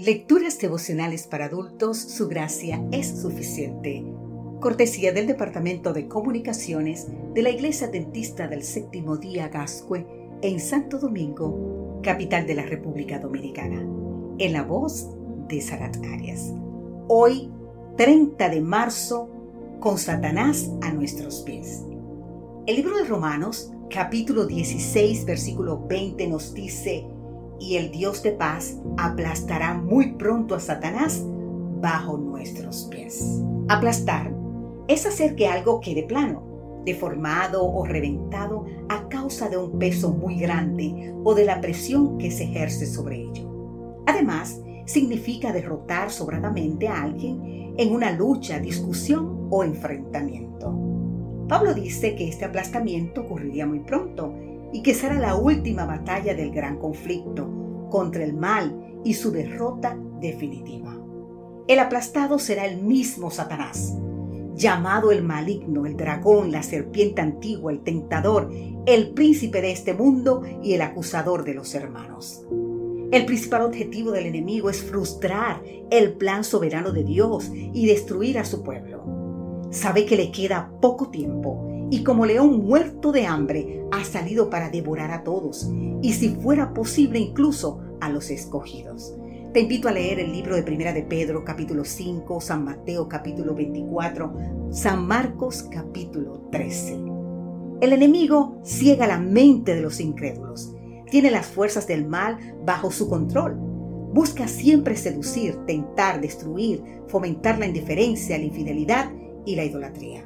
Lecturas devocionales para adultos, su gracia es suficiente. Cortesía del Departamento de Comunicaciones de la Iglesia Dentista del Séptimo Día Gascue en Santo Domingo, capital de la República Dominicana. En la voz de Sarat Arias. Hoy, 30 de marzo, con Satanás a nuestros pies. El libro de Romanos, capítulo 16, versículo 20 nos dice, y el Dios de paz aplastará muy pronto a Satanás bajo nuestros pies. Aplastar es hacer que algo quede plano, deformado o reventado a causa de un peso muy grande o de la presión que se ejerce sobre ello. Además, significa derrotar sobradamente a alguien en una lucha, discusión o enfrentamiento. Pablo dice que este aplastamiento ocurriría muy pronto y que será la última batalla del gran conflicto contra el mal y su derrota definitiva. El aplastado será el mismo Satanás, llamado el maligno, el dragón, la serpiente antigua, el tentador, el príncipe de este mundo y el acusador de los hermanos. El principal objetivo del enemigo es frustrar el plan soberano de Dios y destruir a su pueblo. Sabe que le queda poco tiempo y como león muerto de hambre ha salido para devorar a todos y si fuera posible incluso a los escogidos. Te invito a leer el libro de Primera de Pedro capítulo 5, San Mateo capítulo 24, San Marcos capítulo 13. El enemigo ciega la mente de los incrédulos tiene las fuerzas del mal bajo su control. Busca siempre seducir, tentar, destruir, fomentar la indiferencia, la infidelidad y la idolatría.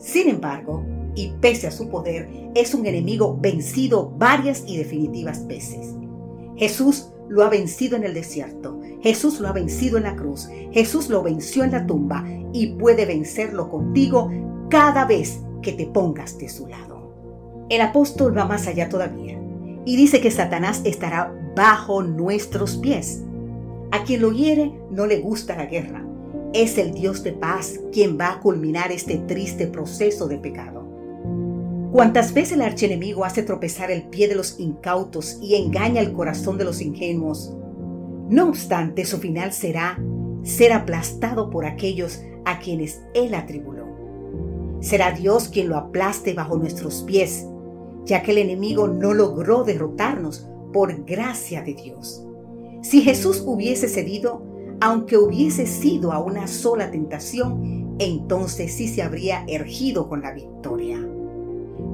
Sin embargo, y pese a su poder, es un enemigo vencido varias y definitivas veces. Jesús lo ha vencido en el desierto, Jesús lo ha vencido en la cruz, Jesús lo venció en la tumba y puede vencerlo contigo cada vez que te pongas de su lado. El apóstol va más allá todavía y dice que Satanás estará bajo nuestros pies. A quien lo hiere no le gusta la guerra. Es el Dios de paz quien va a culminar este triste proceso de pecado. Cuantas veces el archienemigo hace tropezar el pie de los incautos y engaña el corazón de los ingenuos, no obstante su final será ser aplastado por aquellos a quienes él atribuló. Será Dios quien lo aplaste bajo nuestros pies ya que el enemigo no logró derrotarnos por gracia de Dios. Si Jesús hubiese cedido, aunque hubiese sido a una sola tentación, entonces sí se habría ergido con la victoria.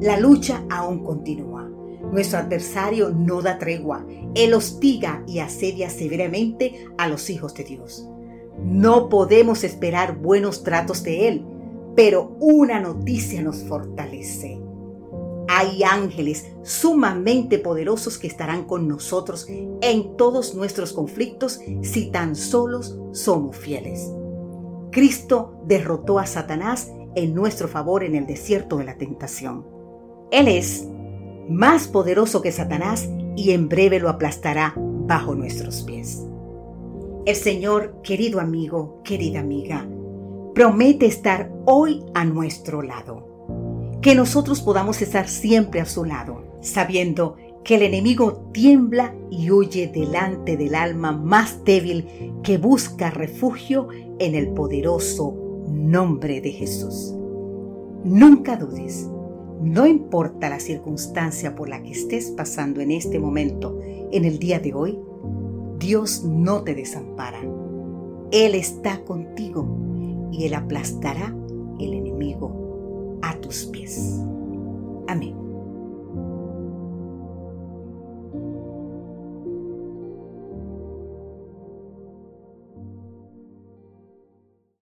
La lucha aún continúa. Nuestro adversario no da tregua. Él hostiga y asedia severamente a los hijos de Dios. No podemos esperar buenos tratos de Él, pero una noticia nos fortalece. Hay ángeles sumamente poderosos que estarán con nosotros en todos nuestros conflictos si tan solos somos fieles. Cristo derrotó a Satanás en nuestro favor en el desierto de la tentación. Él es más poderoso que Satanás y en breve lo aplastará bajo nuestros pies. El Señor, querido amigo, querida amiga, promete estar hoy a nuestro lado que nosotros podamos estar siempre a su lado, sabiendo que el enemigo tiembla y huye delante del alma más débil que busca refugio en el poderoso nombre de Jesús. Nunca dudes, no importa la circunstancia por la que estés pasando en este momento, en el día de hoy, Dios no te desampara. Él está contigo y Él aplastará el enemigo dos pés. Amém.